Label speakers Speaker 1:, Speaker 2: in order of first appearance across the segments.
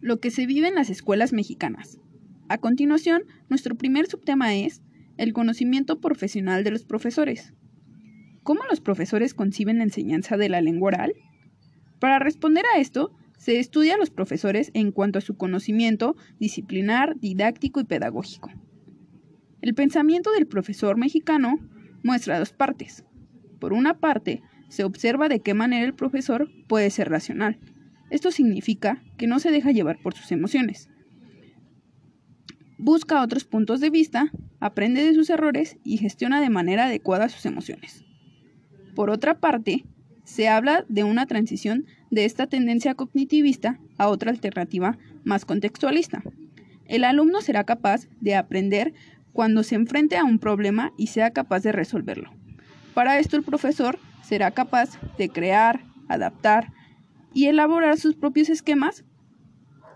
Speaker 1: lo que se vive en las escuelas mexicanas. A continuación, nuestro primer subtema es el conocimiento profesional de los profesores. ¿Cómo los profesores conciben la enseñanza de la lengua oral? Para responder a esto, se estudia a los profesores en cuanto a su conocimiento disciplinar, didáctico y pedagógico. El pensamiento del profesor mexicano muestra dos partes. Por una parte, se observa de qué manera el profesor puede ser racional. Esto significa que no se deja llevar por sus emociones. Busca otros puntos de vista, aprende de sus errores y gestiona de manera adecuada sus emociones. Por otra parte, se habla de una transición de esta tendencia cognitivista a otra alternativa más contextualista. El alumno será capaz de aprender cuando se enfrente a un problema y sea capaz de resolverlo. Para esto el profesor será capaz de crear, adaptar y elaborar sus propios esquemas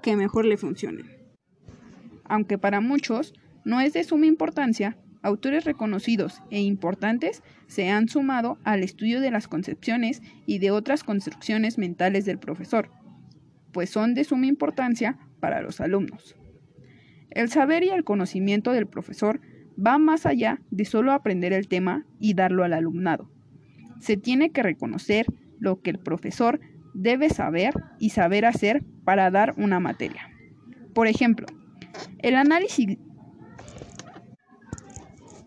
Speaker 1: que mejor le funcionen. Aunque para muchos no es de suma importancia, autores reconocidos e importantes se han sumado al estudio de las concepciones y de otras construcciones mentales del profesor, pues son de suma importancia para los alumnos. El saber y el conocimiento del profesor va más allá de solo aprender el tema y darlo al alumnado. Se tiene que reconocer lo que el profesor debe saber y saber hacer para dar una materia. Por ejemplo, el análisis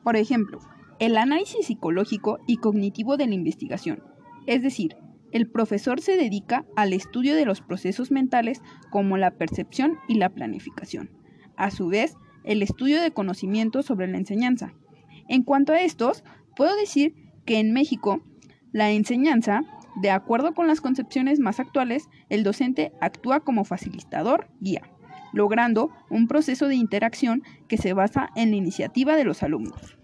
Speaker 1: Por ejemplo, el análisis psicológico y cognitivo de la investigación, es decir, el profesor se dedica al estudio de los procesos mentales como la percepción y la planificación a su vez, el estudio de conocimientos sobre la enseñanza. En cuanto a estos, puedo decir que en México, la enseñanza, de acuerdo con las concepciones más actuales, el docente actúa como facilitador guía, logrando un proceso de interacción que se basa en la iniciativa de los alumnos.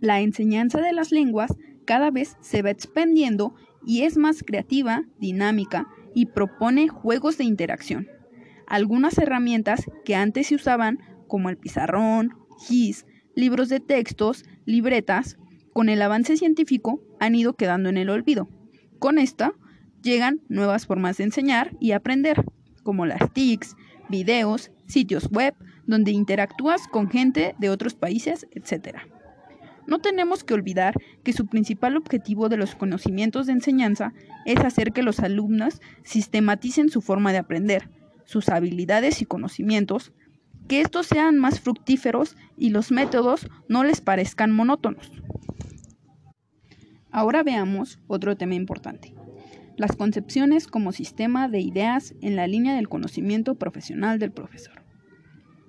Speaker 1: La enseñanza de las lenguas cada vez se va expandiendo y es más creativa, dinámica y propone juegos de interacción algunas herramientas que antes se usaban, como el pizarrón, GIS, libros de textos, libretas, con el avance científico han ido quedando en el olvido. Con esta llegan nuevas formas de enseñar y aprender, como las TICs, videos, sitios web, donde interactúas con gente de otros países, etc. No tenemos que olvidar que su principal objetivo de los conocimientos de enseñanza es hacer que los alumnos sistematicen su forma de aprender, sus habilidades y conocimientos, que estos sean más fructíferos y los métodos no les parezcan monótonos. Ahora veamos otro tema importante, las concepciones como sistema de ideas en la línea del conocimiento profesional del profesor.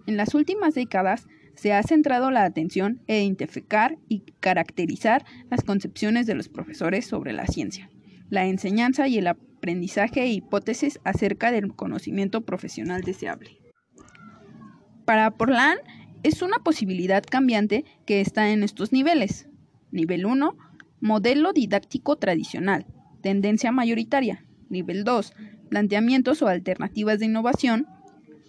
Speaker 1: En las últimas décadas se ha centrado la atención en identificar y caracterizar las concepciones de los profesores sobre la ciencia, la enseñanza y el aprendizaje e hipótesis acerca del conocimiento profesional deseable. Para Portland es una posibilidad cambiante que está en estos niveles. Nivel 1, modelo didáctico tradicional, tendencia mayoritaria. Nivel 2, planteamientos o alternativas de innovación.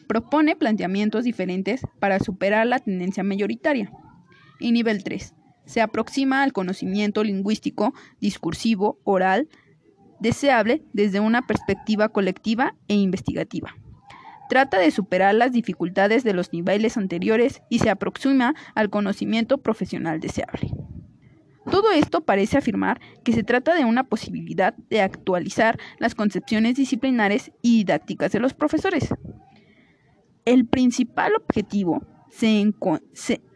Speaker 1: Propone planteamientos diferentes para superar la tendencia mayoritaria. Y nivel 3, se aproxima al conocimiento lingüístico, discursivo, oral, deseable desde una perspectiva colectiva e investigativa. Trata de superar las dificultades de los niveles anteriores y se aproxima al conocimiento profesional deseable. Todo esto parece afirmar que se trata de una posibilidad de actualizar las concepciones disciplinares y didácticas de los profesores. El principal objetivo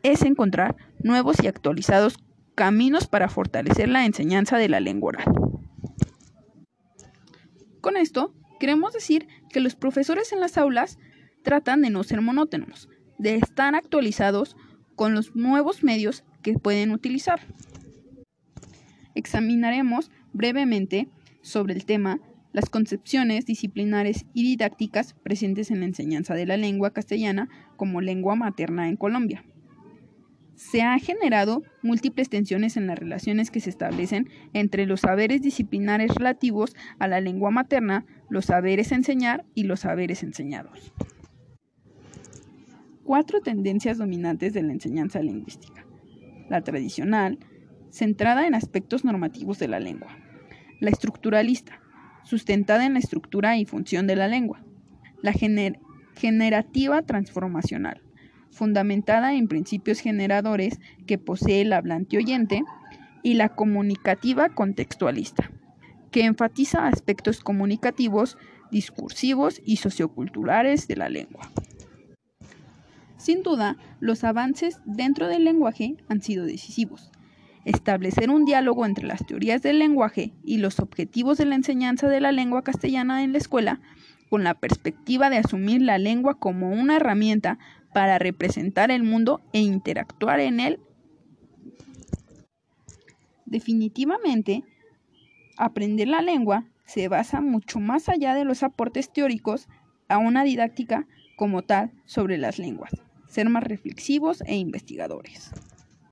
Speaker 1: es encontrar nuevos y actualizados caminos para fortalecer la enseñanza de la lengua oral. Con esto, queremos decir que los profesores en las aulas tratan de no ser monótonos, de estar actualizados con los nuevos medios que pueden utilizar. Examinaremos brevemente sobre el tema las concepciones disciplinares y didácticas presentes en la enseñanza de la lengua castellana como lengua materna en Colombia se han generado múltiples tensiones en las relaciones que se establecen entre los saberes disciplinares relativos a la lengua materna, los saberes enseñar y los saberes enseñados. Cuatro tendencias dominantes de la enseñanza lingüística. La tradicional, centrada en aspectos normativos de la lengua. La estructuralista, sustentada en la estructura y función de la lengua. La generativa transformacional, fundamentada en principios generadores que posee el hablante oyente, y la comunicativa contextualista, que enfatiza aspectos comunicativos, discursivos y socioculturales de la lengua. Sin duda, los avances dentro del lenguaje han sido decisivos. Establecer un diálogo entre las teorías del lenguaje y los objetivos de la enseñanza de la lengua castellana en la escuela, con la perspectiva de asumir la lengua como una herramienta para representar el mundo e interactuar en él. Definitivamente, aprender la lengua se basa mucho más allá de los aportes teóricos a una didáctica como tal sobre las lenguas ser más reflexivos e investigadores.